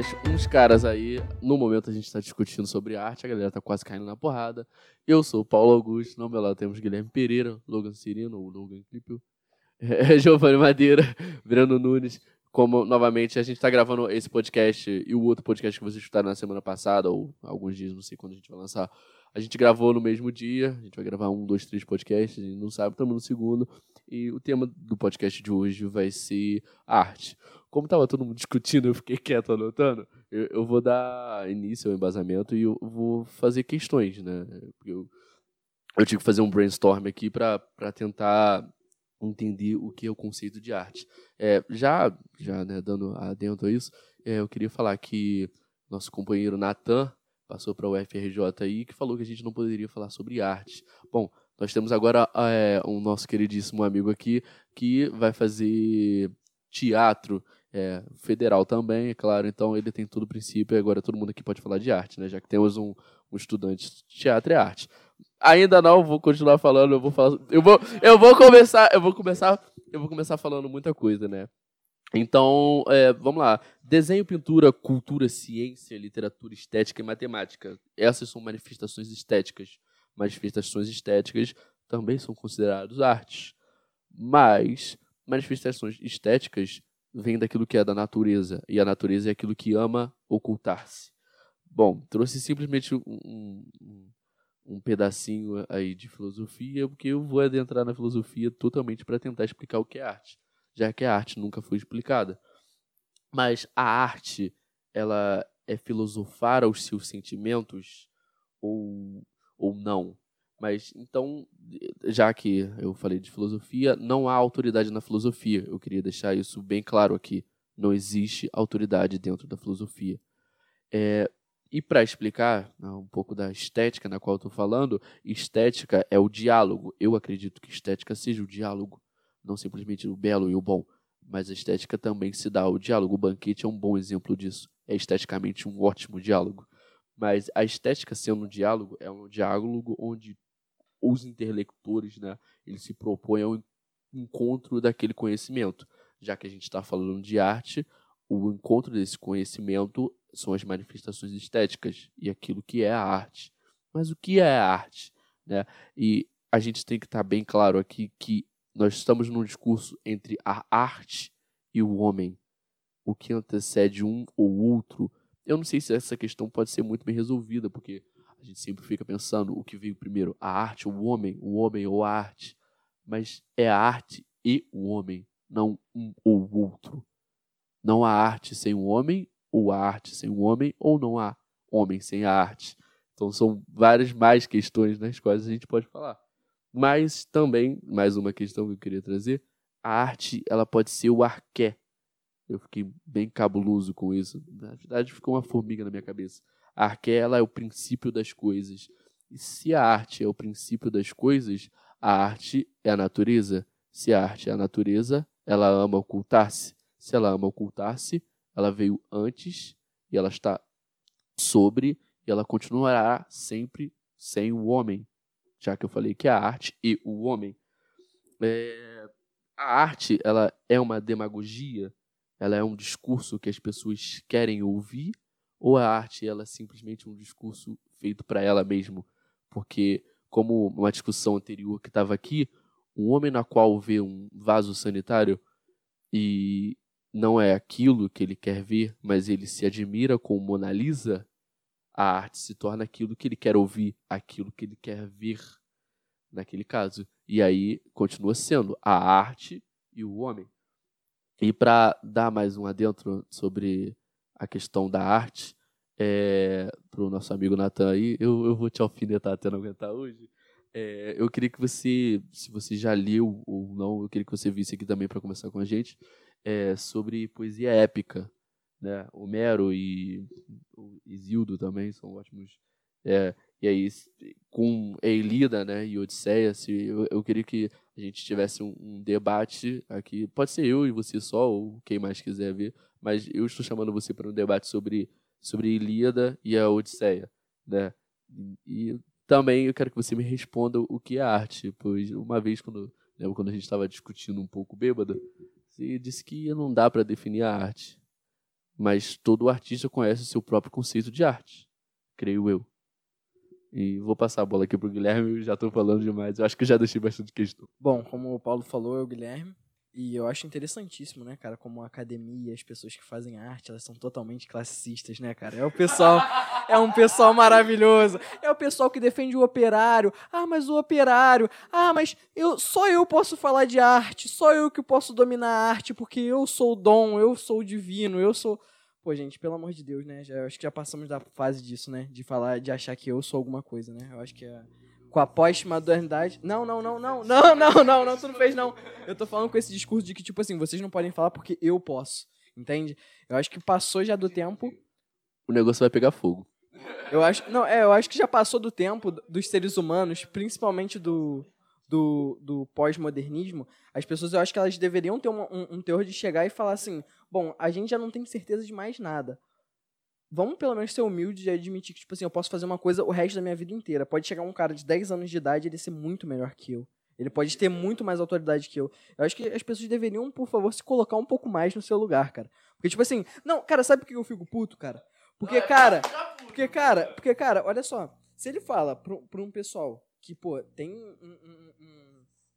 podcast Uns Caras Aí. No momento a gente está discutindo sobre arte, a galera tá quase caindo na porrada. Eu sou o Paulo Augusto, no meu lado temos Guilherme Pereira, Logan Cirino, o Logan Clipio, é, Giovanni Madeira, Breno Nunes. Como, novamente, a gente está gravando esse podcast e o outro podcast que vocês escutaram na semana passada, ou alguns dias, não sei quando a gente vai lançar. A gente gravou no mesmo dia, a gente vai gravar um, dois, três podcasts, a gente não sabe, estamos no segundo. E o tema do podcast de hoje vai ser arte. Como estava todo mundo discutindo, eu fiquei quieto anotando, eu, eu vou dar início ao embasamento e eu vou fazer questões, né? Eu, eu tive que fazer um brainstorm aqui para tentar entender o que é o conceito de arte. É, já, já né, dando adentro a isso, é, eu queria falar que nosso companheiro Natan passou para o UFRJ aí, que falou que a gente não poderia falar sobre arte. Bom, nós temos agora é, um nosso queridíssimo amigo aqui que vai fazer teatro é, federal também, é claro, então ele tem todo o princípio e agora todo mundo aqui pode falar de arte, né? Já que temos um, um estudante de teatro e arte. Ainda não, vou continuar falando, eu vou falar, eu vou, eu vou começar, eu vou começar, eu vou começar falando muita coisa, né? Então, é, vamos lá. Desenho, pintura, cultura, ciência, literatura, estética e matemática. Essas são manifestações estéticas. Manifestações estéticas também são consideradas artes. Mas manifestações estéticas vêm daquilo que é da natureza. E a natureza é aquilo que ama ocultar-se. Bom, trouxe simplesmente um, um, um pedacinho aí de filosofia, porque eu vou adentrar na filosofia totalmente para tentar explicar o que é arte já que a arte nunca foi explicada. Mas a arte, ela é filosofar aos seus sentimentos ou, ou não? Mas então, já que eu falei de filosofia, não há autoridade na filosofia. Eu queria deixar isso bem claro aqui. Não existe autoridade dentro da filosofia. É, e para explicar né, um pouco da estética na qual estou falando, estética é o diálogo. Eu acredito que estética seja o diálogo não simplesmente o belo e o bom, mas a estética também se dá ao diálogo. O banquete é um bom exemplo disso. É esteticamente um ótimo diálogo. Mas a estética sendo um diálogo é um diálogo onde os interlectores, né, eles se propõem ao encontro daquele conhecimento. Já que a gente está falando de arte, o encontro desse conhecimento são as manifestações estéticas e aquilo que é a arte. Mas o que é a arte? Né? E a gente tem que estar tá bem claro aqui que nós estamos num discurso entre a arte e o homem. O que antecede um ou outro. Eu não sei se essa questão pode ser muito bem resolvida, porque a gente sempre fica pensando o que veio primeiro, a arte o homem, o homem ou a arte. Mas é a arte e o homem, não um ou outro. Não há arte sem o homem, ou a arte sem o homem, ou não há homem sem a arte. Então são várias mais questões nas quais a gente pode falar. Mas também, mais uma questão que eu queria trazer, a arte ela pode ser o arqué. Eu fiquei bem cabuloso com isso. Na verdade, ficou uma formiga na minha cabeça. A arqué ela é o princípio das coisas. E se a arte é o princípio das coisas, a arte é a natureza. Se a arte é a natureza, ela ama ocultar-se. Se ela ama ocultar-se, ela veio antes e ela está sobre e ela continuará sempre sem o homem já que eu falei que a arte e o homem. É, a arte ela é uma demagogia, ela é um discurso que as pessoas querem ouvir, ou a arte ela é simplesmente um discurso feito para ela mesmo? Porque, como uma discussão anterior que estava aqui, um homem na qual vê um vaso sanitário e não é aquilo que ele quer ver, mas ele se admira com Mona Lisa, a arte se torna aquilo que ele quer ouvir, aquilo que ele quer ver naquele caso. E aí continua sendo a arte e o homem. E para dar mais um adentro sobre a questão da arte, é, para o nosso amigo Natan aí, eu, eu vou te alfinetar até não aguentar hoje. É, eu queria que você, se você já leu ou não, eu queria que você visse aqui também para conversar com a gente é, sobre poesia épica né? Homero e Isildo também são ótimos. É, e aí, com Elida né, e Odisseia, se, eu, eu queria que a gente tivesse um, um, debate aqui. Pode ser eu e você só, ou quem mais quiser ver, mas eu estou chamando você para um debate sobre, sobre Ilíada e a Odisseia. Né? E, também eu quero que você me responda o que é arte, pois uma vez, quando, lembro quando a gente estava discutindo um pouco bêbado, você disse que não dá para definir a arte. mas todo artista conhece o seu próprio conceito de arte, creio eu. E vou passar a bola aqui pro Guilherme, já estou falando demais. Eu acho que já deixei bastante questão. Bom, como o Paulo falou, é o Guilherme. E eu acho interessantíssimo, né, cara, como a academia, as pessoas que fazem arte, elas são totalmente classistas, né, cara? É o pessoal, é um pessoal maravilhoso. É o pessoal que defende o operário. Ah, mas o operário. Ah, mas eu só eu posso falar de arte, só eu que posso dominar a arte porque eu sou o dom, eu sou o divino, eu sou Pô, gente, pelo amor de Deus, né? Já, eu acho que já passamos da fase disso, né? De falar, de achar que eu sou alguma coisa, né? Eu acho que é com a pós-modernidade. Não, não, não, não, não, não, não, não, tu não fez, não. Eu tô falando com esse discurso de que, tipo assim, vocês não podem falar porque eu posso. Entende? Eu acho que passou já do tempo. O negócio vai pegar fogo. Eu acho. Não, é, eu acho que já passou do tempo dos seres humanos, principalmente do. Do, do pós-modernismo, as pessoas eu acho que elas deveriam ter uma, um, um teor de chegar e falar assim: bom, a gente já não tem certeza de mais nada. Vamos pelo menos ser humilde e admitir que, tipo assim, eu posso fazer uma coisa o resto da minha vida inteira. Pode chegar um cara de 10 anos de idade e ele ser muito melhor que eu. Ele pode ter muito mais autoridade que eu. Eu acho que as pessoas deveriam, por favor, se colocar um pouco mais no seu lugar, cara. Porque, tipo assim, não, cara, sabe por que eu fico puto, cara? Porque, cara, porque, cara, porque, cara, olha só. Se ele fala pra, pra um pessoal que, pô, tem um,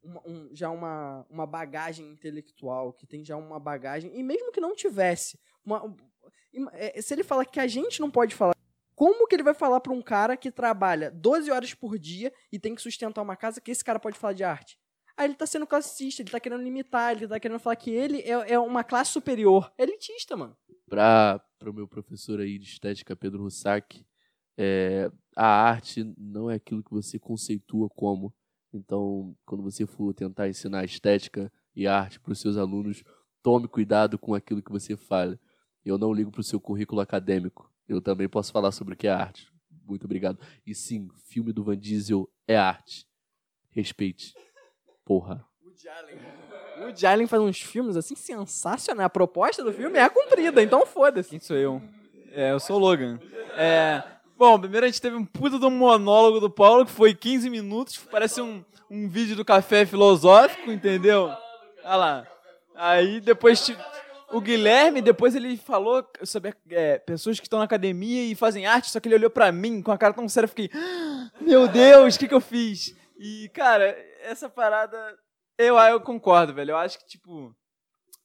um, um já uma, uma bagagem intelectual, que tem já uma bagagem, e mesmo que não tivesse, uma, é, se ele fala que a gente não pode falar, como que ele vai falar para um cara que trabalha 12 horas por dia e tem que sustentar uma casa que esse cara pode falar de arte? Aí ele tá sendo classista, ele tá querendo limitar, ele tá querendo falar que ele é, é uma classe superior. É elitista, mano. Para o meu professor aí de estética, Pedro Russak, é, a arte não é aquilo que você conceitua como, então, quando você for tentar ensinar estética e arte para os seus alunos, tome cuidado com aquilo que você fala. Eu não ligo para o seu currículo acadêmico. Eu também posso falar sobre o que é arte. Muito obrigado. E sim, filme do Van Diesel é arte. Respeite. Porra. Woody Allen. Woody Allen faz uns filmes assim sensacionais. A proposta do filme é cumprida, então foda-se. Quem sou eu? É, eu sou o Logan. É, Bom, primeiro a gente teve um puta do monólogo do Paulo, que foi 15 minutos, parece um, um vídeo do café filosófico, entendeu? Olha lá. Aí depois o Guilherme, depois ele falou sobre é, pessoas que estão na academia e fazem arte, só que ele olhou para mim com a cara tão séria, eu fiquei, ah, meu Deus, o que, que eu fiz? E, cara, essa parada, eu, eu concordo, velho. Eu acho que, tipo,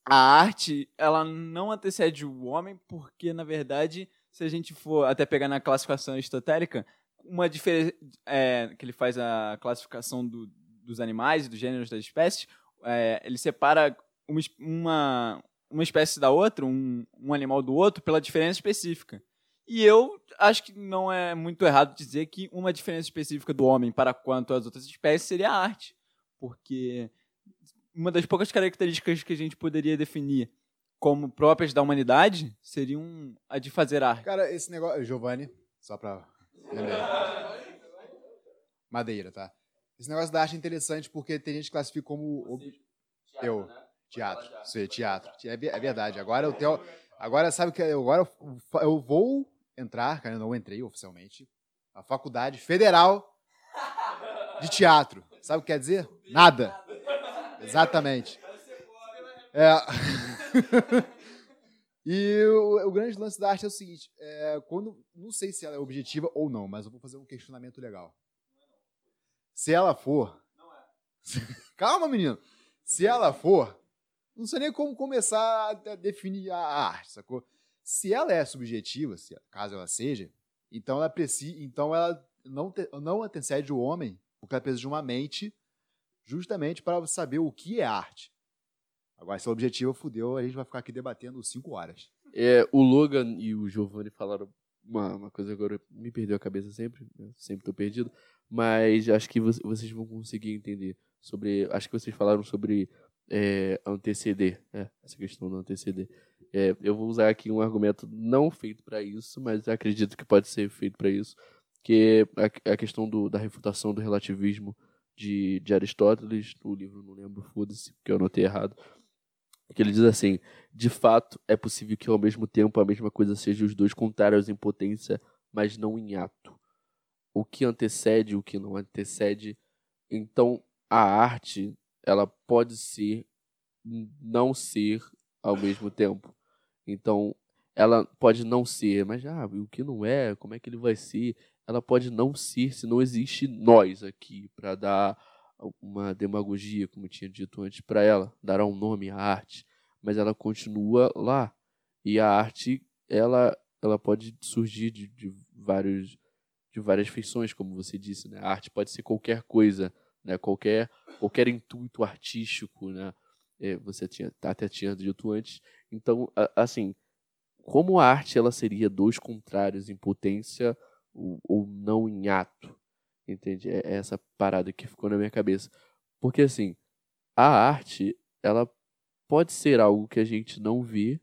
a arte, ela não antecede o homem, porque, na verdade, se a gente for até pegar na classificação aristotélica, uma diferença é, que ele faz a classificação do, dos animais dos gêneros das espécies, é, ele separa uma, uma, uma espécie da outra, um, um animal do outro, pela diferença específica. E eu acho que não é muito errado dizer que uma diferença específica do homem para quanto às outras espécies seria a arte. Porque uma das poucas características que a gente poderia definir como próprias da humanidade seriam a de fazer arte. Cara, esse negócio. Giovanni, só pra. Madeira, tá? Esse negócio da arte é interessante porque tem gente que classifica como. Teatro, eu. Né? Teatro. Isso aí, teatro. É, é verdade. Agora eu tenho. Agora, sabe que agora eu vou entrar, cara, eu não entrei oficialmente, a Faculdade Federal de Teatro. Sabe o que quer dizer? Nada. Exatamente. É. e o, o, grande lance da arte é o seguinte: é, quando não sei se ela é objetiva ou não, mas eu vou fazer um questionamento legal. Se ela for, calma, menino. Se ela for, não sei nem como começar a definir a arte, sacou? Se ela é subjetiva, se, caso ela seja, então ela precisa, então ela não, te, não antecede o homem, porque ela precisa de uma mente justamente para saber o que é arte. Agora, se o objetivo fudeu, a gente vai ficar aqui debatendo cinco horas. É, o Logan e o Giovanni falaram uma, uma coisa agora, me perdeu a cabeça sempre, né? sempre estou perdido, mas acho que vocês vão conseguir entender sobre, acho que vocês falaram sobre é, anteceder, é, essa questão do anteceder. É, eu vou usar aqui um argumento não feito para isso, mas acredito que pode ser feito para isso, que é a, a questão do, da refutação do relativismo de, de Aristóteles, o livro não lembro, foda-se, porque eu anotei errado, que ele diz assim: de fato, é possível que ao mesmo tempo a mesma coisa seja os dois contrários em potência, mas não em ato. O que antecede, o que não antecede. Então, a arte, ela pode ser, não ser ao mesmo tempo. Então, ela pode não ser, mas ah, o que não é, como é que ele vai ser? Ela pode não ser se não existe nós aqui para dar uma demagogia, como eu tinha dito antes, para ela, dará um nome à arte, mas ela continua lá. E a arte, ela, ela pode surgir de, de vários de várias feições, como você disse, né? A arte pode ser qualquer coisa, né? Qualquer qualquer intuito artístico, né? É, você tinha até tinha dito antes. Então, assim, como a arte ela seria dois contrários em potência ou, ou não em ato, entende? É, é essa parada que ficou na minha cabeça, porque assim, a arte ela pode ser algo que a gente não vê,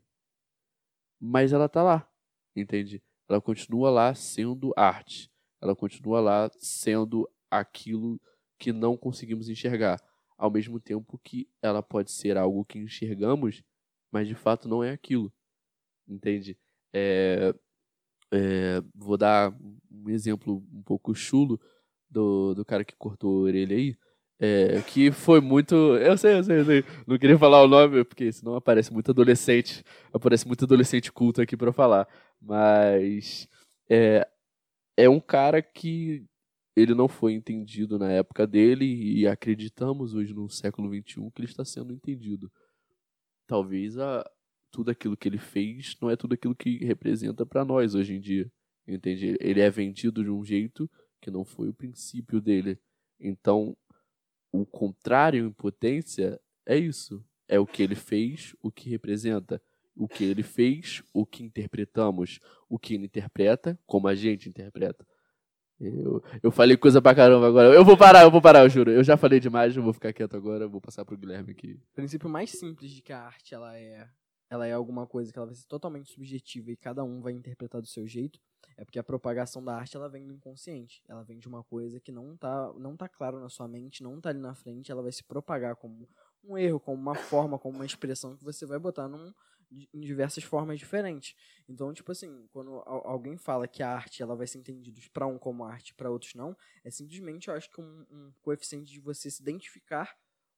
mas ela tá lá, entende? Ela continua lá sendo arte ela continua lá sendo aquilo que não conseguimos enxergar, ao mesmo tempo que ela pode ser algo que enxergamos, mas de fato não é aquilo, entende? É, é, vou dar um exemplo um pouco chulo do, do cara que cortou a orelha aí, é, que foi muito. Eu sei, eu sei, eu sei. Não queria falar o nome, porque senão aparece muito adolescente. Aparece muito adolescente culto aqui para falar. Mas é, é um cara que ele não foi entendido na época dele e acreditamos hoje no século XXI que ele está sendo entendido. Talvez a, tudo aquilo que ele fez não é tudo aquilo que representa para nós hoje em dia. Entende? Ele é vendido de um jeito que não foi o princípio dele. Então, o contrário em potência é isso. É o que ele fez, o que representa o que ele fez, o que interpretamos, o que ele interpreta, como a gente interpreta. Eu, eu falei coisa pra caramba agora. Eu vou parar, eu vou parar, eu juro. Eu já falei demais, eu vou ficar quieto agora, eu vou passar pro Guilherme aqui. O princípio mais simples de que a arte ela é, ela é alguma coisa que ela vai ser totalmente subjetiva e cada um vai interpretar do seu jeito, é porque a propagação da arte ela vem do inconsciente. Ela vem de uma coisa que não tá, não tá claro na sua mente, não tá ali na frente, ela vai se propagar como um erro, como uma forma, como uma expressão que você vai botar num, em diversas formas diferentes. Então, tipo assim, quando alguém fala que a arte ela vai ser entendida para um como arte, para outros não, é simplesmente, eu acho que um, um, coeficiente de você se identificar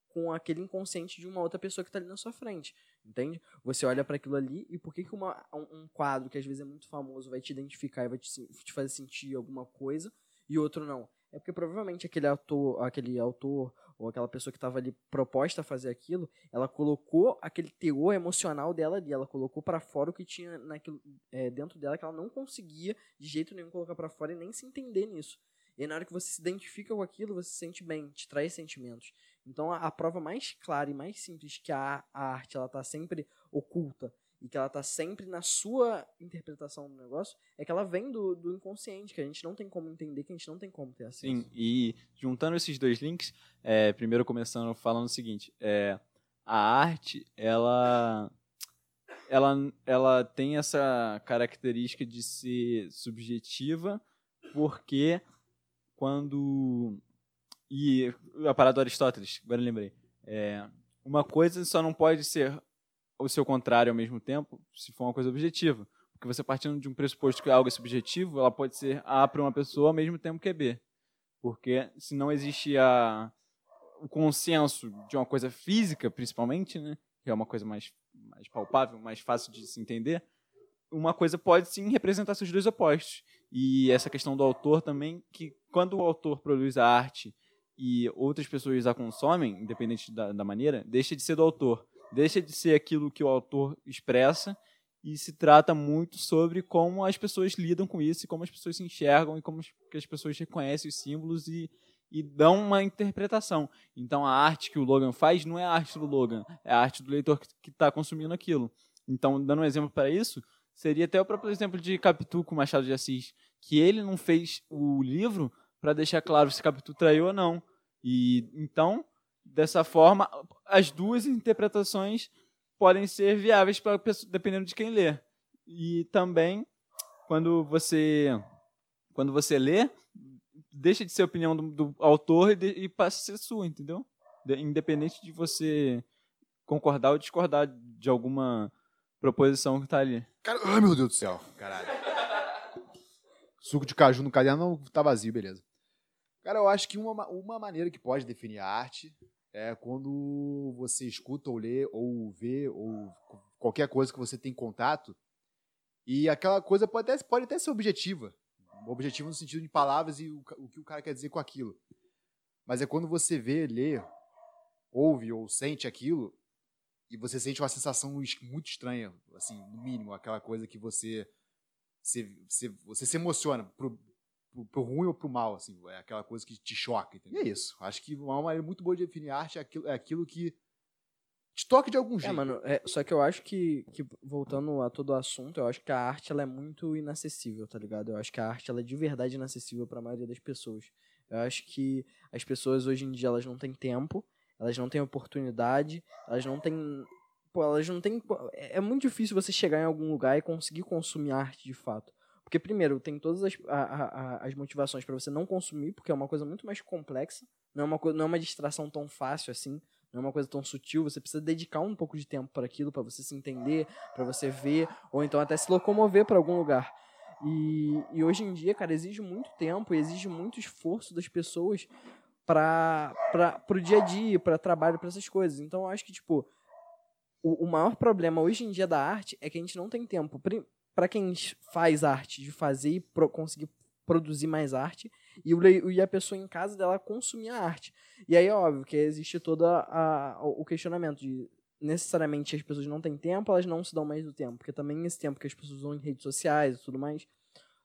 com aquele inconsciente de uma outra pessoa que está ali na sua frente, entende? Você olha para aquilo ali e por que, que uma, um, um, quadro que às vezes é muito famoso vai te identificar e vai te, te fazer sentir alguma coisa e outro não? É porque provavelmente aquele autor, aquele autor ou aquela pessoa que estava ali proposta a fazer aquilo, ela colocou aquele teor emocional dela ali, ela colocou para fora o que tinha naquilo, é, dentro dela que ela não conseguia de jeito nenhum colocar para fora e nem se entender nisso. E na hora que você se identifica com aquilo, você se sente bem, te traz sentimentos. Então a, a prova mais clara e mais simples que a, a arte ela tá sempre oculta e que ela tá sempre na sua interpretação do negócio, é que ela vem do, do inconsciente, que a gente não tem como entender, que a gente não tem como ter acesso. Sim, e juntando esses dois links, é, primeiro começando falando o seguinte, é, a arte, ela, ela, ela tem essa característica de ser subjetiva, porque quando... E a parada do Aristóteles, agora lembrei. É, uma coisa só não pode ser o seu contrário ao mesmo tempo, se for uma coisa objetiva. Porque você partindo de um pressuposto que algo é subjetivo, ela pode ser A para uma pessoa ao mesmo tempo que é B. Porque se não existe a, o consenso de uma coisa física, principalmente, né, que é uma coisa mais, mais palpável, mais fácil de se entender, uma coisa pode sim representar seus dois opostos. E essa questão do autor também, que quando o autor produz a arte e outras pessoas a consomem, independente da, da maneira, deixa de ser do autor deixa de ser aquilo que o autor expressa e se trata muito sobre como as pessoas lidam com isso e como as pessoas se enxergam e como as pessoas reconhecem os símbolos e, e dão uma interpretação. Então a arte que o Logan faz não é a arte do Logan, é a arte do leitor que está consumindo aquilo. Então, dando um exemplo para isso, seria até o próprio exemplo de Capitu com Machado de Assis, que ele não fez o livro para deixar claro se Capitu traiu ou não. E então Dessa forma, as duas interpretações podem ser viáveis para dependendo de quem lê. E também, quando você quando você lê, deixa de ser a opinião do, do autor e, de, e, passa a ser sua, entendeu? De, independente de você concordar ou discordar de alguma proposição que está ali. Cara, ai meu Deus do céu, caralho. Suco de caju no caderno tá vazio, beleza. Cara, eu acho que uma, uma maneira que pode definir a arte é quando você escuta ou lê ou vê ou qualquer coisa que você tem contato E aquela coisa pode até, pode até ser objetiva. Objetivo no sentido de palavras e o, o que o cara quer dizer com aquilo. Mas é quando você vê, lê, ouve ou sente aquilo e você sente uma sensação muito estranha, assim, no mínimo, aquela coisa que você se, se- você se emociona pro, pro, pro ruim ou pro mal, assim, é aquela coisa que te choca, entendeu? E é isso. Acho que uma maneira muito boa de definir arte é aquilo, é aquilo que te toca de algum É, jeito. mano, é, só que eu acho que, que, voltando a todo o assunto, eu acho que a arte ela é muito inacessível, tá ligado? Eu acho que a arte ela é de verdade inacessível pra maioria das pessoas. Eu acho que as pessoas hoje em dia elas não têm tempo, elas não têm oportunidade, elas não têm. Pô, elas não têm. É é muito difícil você chegar em algum lugar e conseguir consumir arte de fato. Porque, primeiro, tem todas as, a- a- as motivações pra você não consumir, porque é uma coisa muito mais complexa, não é uma, não é uma distração tão fácil assim não é uma coisa tão sutil, você precisa dedicar um pouco de tempo para aquilo, para você se entender, para você ver, ou então até se locomover para algum lugar. E, e hoje em dia, cara, exige muito tempo e exige muito esforço das pessoas para o dia a dia, para trabalho, para essas coisas. Então, eu acho que, tipo, o, o maior problema hoje em dia da arte é que a gente não tem tempo. Para quem faz arte, de fazer e pro- conseguir produzir mais arte, e, o, e a pessoa em casa dela consumir a arte. E aí é óbvio que existe todo a, o questionamento de necessariamente as pessoas não têm tempo, elas não se dão mais do tempo. Porque também esse tempo que as pessoas usam em redes sociais e tudo mais.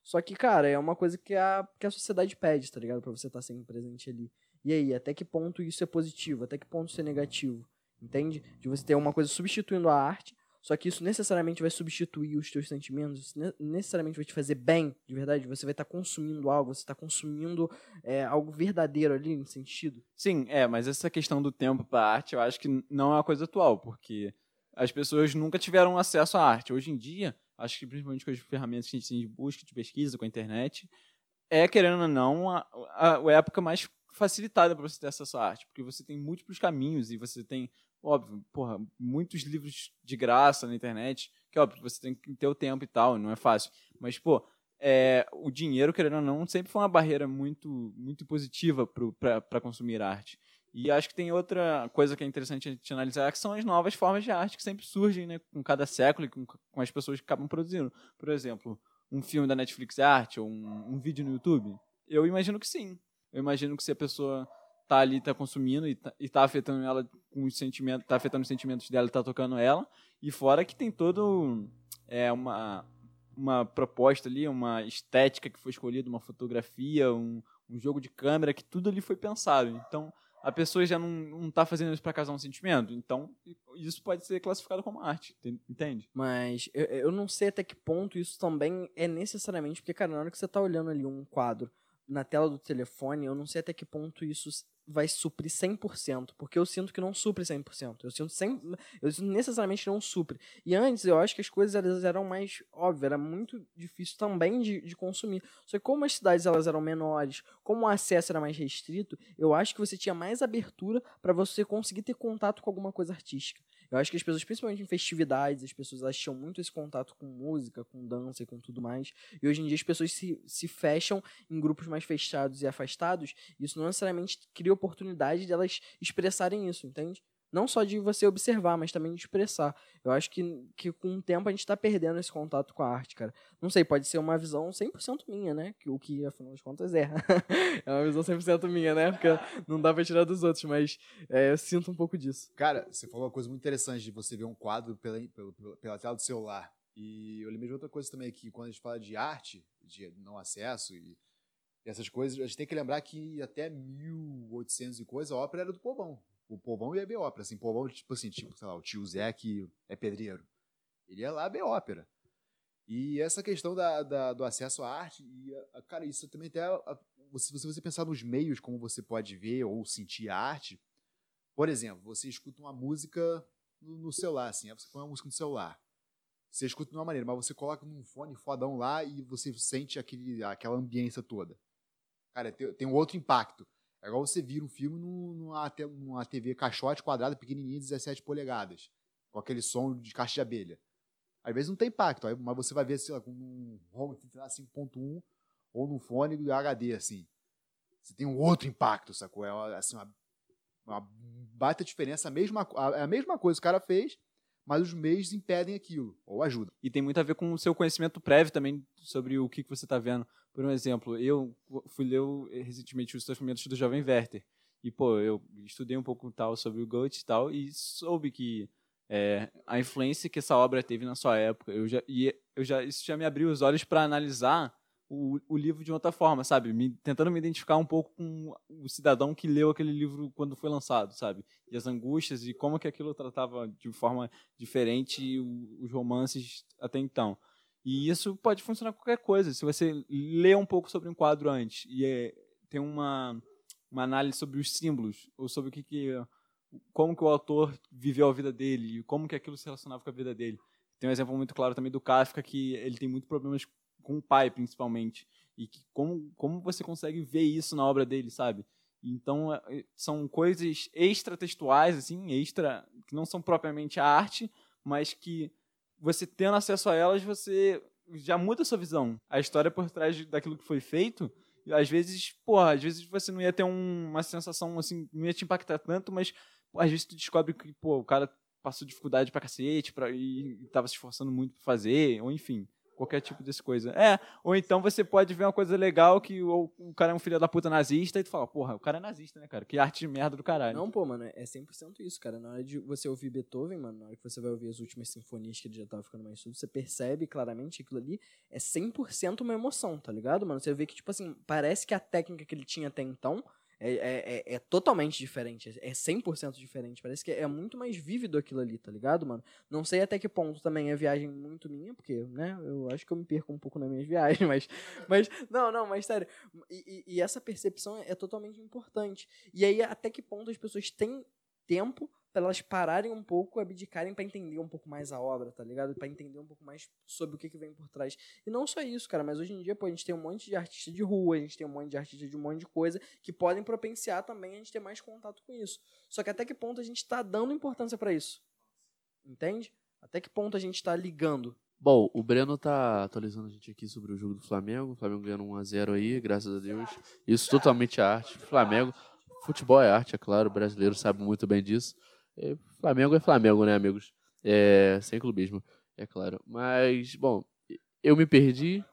Só que, cara, é uma coisa que a, que a sociedade pede, tá ligado? Pra você estar sempre presente ali. E aí, até que ponto isso é positivo? Até que ponto isso é negativo? Entende? De você ter uma coisa substituindo a arte, só que isso necessariamente vai substituir os teus sentimentos, necessariamente vai te fazer bem, de verdade. Você vai estar consumindo algo, você está consumindo é, algo verdadeiro ali, em sentido. Sim, é, mas essa questão do tempo para arte, eu acho que não é uma coisa atual, porque as pessoas nunca tiveram acesso à arte. Hoje em dia, acho que principalmente com as ferramentas que a gente tem de busca, de pesquisa, com a internet, é, querendo ou não, a, a, a época mais facilitada para você ter acesso à arte, porque você tem múltiplos caminhos e você tem, óbvio, porra, muitos livros de graça na internet, que óbvio, você tem que ter o tempo e tal, não é fácil. Mas, pô, é, o dinheiro, querendo ou não, sempre foi uma barreira muito, muito positiva para consumir arte. E acho que tem outra coisa que é interessante a gente analisar, que são as novas formas de arte que sempre surgem né, com cada século e com, com as pessoas que acabam produzindo. Por exemplo, um filme da Netflix é arte ou um, um vídeo no YouTube? Eu imagino que sim. Eu imagino que se a pessoa tá ali, tá consumindo e tá, e tá afetando ela com os sentimentos, tá afetando os sentimentos dela e tá tocando ela. E fora que tem todo é, uma, uma proposta ali, uma estética que foi escolhida, uma fotografia, um, um jogo de câmera, que tudo ali foi pensado. Então, a pessoa já não, não tá fazendo isso para causar um sentimento. Então, isso pode ser classificado como arte, enten- entende? Mas eu, eu não sei até que ponto isso também é necessariamente, porque, cara, na hora que você tá olhando ali um quadro na tela do telefone, eu não sei até que ponto isso vai suprir 100%, porque eu sinto que não supre 100%. Eu sinto, sem, eu sinto necessariamente não supre. E antes eu acho que as coisas elas eram mais óbvias, era muito difícil também de, de consumir. Só que como as cidades elas eram menores, como o acesso era mais restrito, eu acho que você tinha mais abertura para você conseguir ter contato com alguma coisa artística. Eu acho que as pessoas, principalmente em festividades, as pessoas elas tinham muito esse contato com música, com dança e com tudo mais. E hoje em dia as pessoas se, se fecham em grupos mais fechados e afastados. E isso não necessariamente cria oportunidade de elas expressarem isso, entende? Não só de você observar, mas também de expressar. Eu acho que, que com o tempo a gente tá perdendo esse contato com a arte, cara. Não sei, pode ser uma visão 100% minha, né? Que, o que, afinal de contas, é. é uma visão 100% minha, né? Porque não dá pra tirar dos outros, mas é, eu sinto um pouco disso. Cara, você falou uma coisa muito interessante de você ver um quadro pela, pela, pela- tela do celular. E eu lembrei de outra coisa também, que quando a gente fala de arte, de não acesso e essas coisas, a gente tem que lembrar que até 1800 e coisa, a ópera era do povão. O povão ia ver ópera, assim, povão, tipo assim, tipo, sei lá, o tio Zé que é pedreiro. Ele ia lá ver ópera. E essa questão da, da- do acesso à arte, e, cara, isso também até, se você, pensar nos meios como você pode ver ou sentir a arte, por exemplo, você escuta uma música no, no celular, assim, você põe uma música no celular. Você escuta de uma maneira, mas você coloca num fone fodão lá e você sente aquele, aquela ambiência toda. Cara, tem, tem um outro impacto. É igual você vira um filme num- numa, numa TV caixote quadrada, pequenininha, 17 polegadas, com aquele som de caixa de abelha. Às vezes não tem impacto, mas você vai ver, sei lá, com um home lá, 5.1 ou num fone HD, assim. Você tem um outro impacto, sacou? É assim, uma, uma baita diferença. A mesma, a, é a mesma coisa que o cara fez, mas os meios impedem aquilo, ou ajudam. E tem muito a ver com o seu conhecimento prévio também sobre o que, que você está vendo. Por um exemplo, eu fui ler o- recentemente os Sofrimentos do Jovem Werther. E, pô, eu estudei um pouco tal sobre o Goethe e tal, e soube que é, a influência que essa obra teve na sua época. Eu já, e eu já, isso já me abriu os olhos para analisar o, o livro de outra forma, sabe? Me, tentando me identificar um pouco com o cidadão que leu aquele livro quando foi lançado, sabe? E as angústias e como que aquilo tratava de forma diferente os romances até então. E isso pode funcionar qualquer coisa. Se você lê um pouco sobre um quadro antes e é, tem uma, uma análise sobre os símbolos, ou sobre o que, que como que o autor viveu a vida dele e como que aquilo se relacionava com a vida dele. Tem um exemplo muito claro também do Kafka que ele tem muitos problemas com o pai, principalmente, e que como como você consegue ver isso na obra dele, sabe? Então é, são coisas extratextuais assim, extra que não são propriamente a arte, mas que você tendo acesso a elas, você já muda a sua visão. A história por trás daquilo que foi feito, às vezes, porra, às vezes você não ia ter um- uma sensação assim, não ia te impactar tanto, mas às vezes tu descobre que, pô, o cara passou dificuldade pra cacete pra, e, e tava se esforçando muito pra fazer, ou enfim, qualquer tipo dessa coisa. É, ou então você pode ver uma coisa legal que o, o cara é um filho da puta nazista e tu fala, porra, o cara é nazista, né, cara? Que arte de merda do caralho. Não, pô, mano, é 100% isso, cara. Na hora de você ouvir Beethoven, mano, na hora que você vai ouvir as últimas sinfonias que ele já tava ficando mais surdo, você percebe claramente que aquilo ali é 100% uma emoção, tá ligado, mano? Você vê que, tipo assim, parece que a técnica que ele tinha até então é, é, é, é totalmente diferente, é 100% diferente. Parece que é muito mais vívido aquilo ali, tá ligado, mano? Não sei até que ponto também é viagem muito minha, porque, né, eu acho que eu me perco um pouco nas minhas viagens, mas, mas não, não, mas sério. E, e- e essa percepção é totalmente importante. E aí, até que ponto as pessoas têm tempo para elas pararem um pouco, abdicarem para entender um pouco mais a obra, tá ligado? Para entender um pouco mais sobre o que, que vem por trás. E não só isso, cara, mas hoje em dia, pô, a gente tem um monte de artista de rua, a gente tem um monte de artista de um monte de coisa que podem propenciar também a gente ter mais contato com isso. Só que até que ponto a gente tá dando importância para isso? Entende? Até que ponto a gente tá ligando? Bom, o Breno tá atualizando a gente aqui sobre o jogo do Flamengo. O Flamengo ganhando 1x0 aí, graças a Deus. Isso totalmente é arte. Flamengo, futebol é arte, é claro. O brasileiro sabe muito bem disso. É, Flamengo é Flamengo, né, amigos? É, sem clubismo, é claro. Mas, bom, eu me perdi.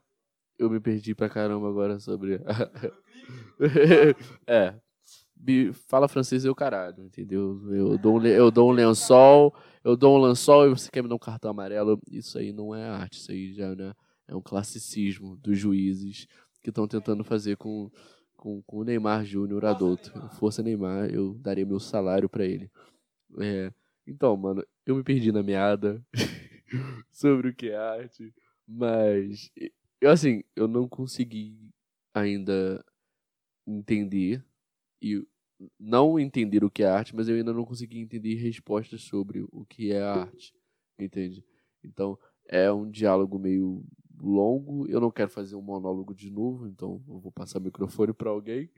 Eu me perdi pra caramba agora sobre. é. Fala francês é o caralho, entendeu? Eu dou, um, eu dou um lençol, eu dou um lençol e você quer me dar um cartão amarelo. Isso aí não é arte, isso aí já né, é um classicismo dos juízes que estão tentando fazer com, com, com o Neymar Júnior adulto. Força Neymar, eu daria meu salário pra ele. É, então, mano, eu me perdi na meada sobre o que é arte, mas eu assim, eu não consegui ainda entender e não entender o que é arte, mas eu ainda não consegui entender respostas sobre o que é arte, entende? Então, é um diálogo meio longo, eu não quero fazer um monólogo de novo, então eu vou passar o microfone para alguém,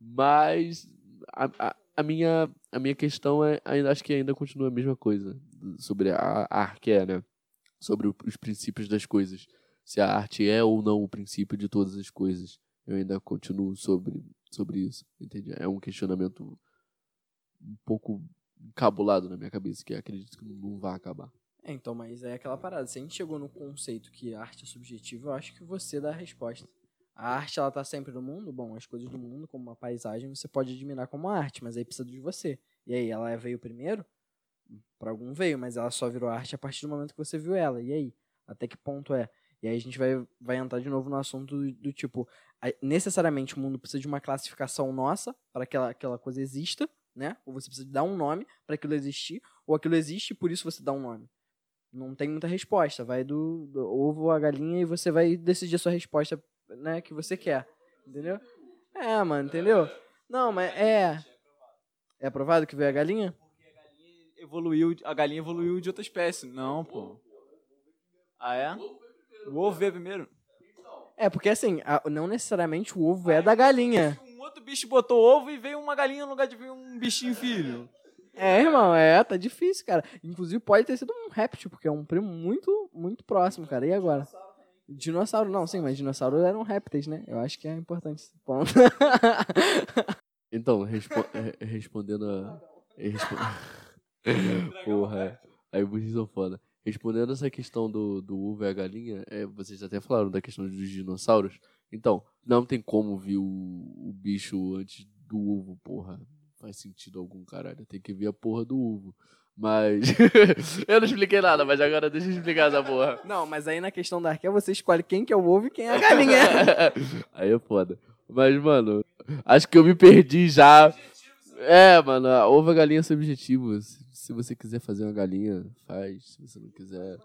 mas a, a, a minha, a minha questão é, ainda acho que ainda continua a mesma coisa, sobre a, a arte, é, né? Sobre o- os princípios das coisas, se a arte é ou não o princípio de todas as coisas. Eu ainda continuo sobre, sobre isso, entende? É um questionamento um pouco encabulado na minha cabeça, que acredito que não vai acabar. É, então, mas é aquela parada. Se a gente chegou no conceito que arte é subjetiva, eu acho que você dá a resposta. A arte, ela tá sempre no mundo? Bom, as coisas do mundo, como uma paisagem, você pode admirar como arte, mas aí precisa de você. E aí, ela veio primeiro? Pra algum veio, mas ela só virou arte a partir do momento que você viu ela. E aí? Até que ponto é? E aí a gente vai, vai entrar de novo no assunto do, do tipo, necessariamente o mundo precisa de uma classificação nossa para que aquela, aquela coisa exista, né? Ou você precisa dar um nome para aquilo existir, ou aquilo existe e por isso você dá um nome. Não tem muita resposta. Vai do, do ovo à galinha e você vai decidir a sua resposta, né, que você quer. Entendeu? É, mano, entendeu? Não, mas é. É aprovado que veio a galinha? evoluiu, a galinha evoluiu de outra espécie. Não, pô. Ah, é? O ovo veio primeiro. É, porque assim, a- não necessariamente o ovo é da galinha. Um outro bicho botou ovo e veio uma galinha no lugar de vir um bichinho filho. É, irmão, é, tá difícil, cara. Inclusive pode ter sido um réptil, porque é um primo muito, muito próximo, cara. E agora? Dinossauro, não, sim, mas dinossauro eram répteis, né? Eu acho que é importante esse ponto. Então, respo- eh, respondendo a. respo- Porra. Aí burrinhos são foda. Respondendo essa questão do, do ovo e a galinha, é, vocês até falaram da questão dos dinossauros. Então, não tem como ver o, o bicho antes do ovo, porra. Faz sentido algum, caralho. Tem que ver a porra do ovo. Mas. eu não expliquei nada, mas agora deixa eu explicar essa porra. Não, mas aí na questão da arqueia você escolhe quem que é o ovo e quem é a galinha. Aí é foda. Mas, mano, acho que eu me perdi já. É, mano, a ovo e a galinha são objetivos. Se você quiser fazer uma galinha, faz. Se você não quiser.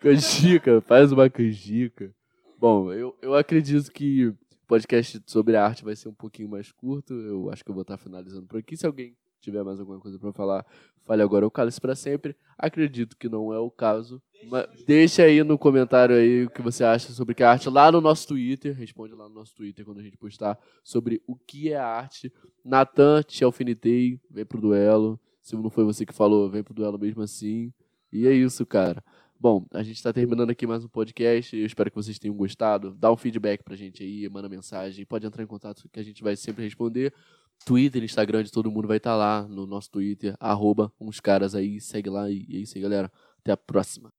Canjica, faz uma canjica. Bom, eu, eu acredito que o podcast sobre arte vai ser um pouquinho mais curto. Eu acho que eu vou estar finalizando por aqui. Se alguém tiver mais alguma coisa pra falar, fale agora ou cale-se pra sempre. Acredito que não é o caso. Mas deixa aí no comentário aí o que você acha sobre que é arte lá no nosso Twitter. Responde lá no nosso Twitter quando a gente postar sobre o que é arte. Natan, te alfinetei, vem pro duelo. Se não foi você que falou, vem pro duelo mesmo assim. E é isso, cara. Bom, a gente está terminando aqui mais um podcast. Eu espero que vocês tenham gostado. Dá um feedback pra gente aí, manda mensagem. Pode entrar em contato que a gente vai sempre responder. Twitter, Instagram de todo mundo vai estar lá no nosso Twitter, arroba uns caras aí. Segue lá e é isso aí, galera. Até a próxima.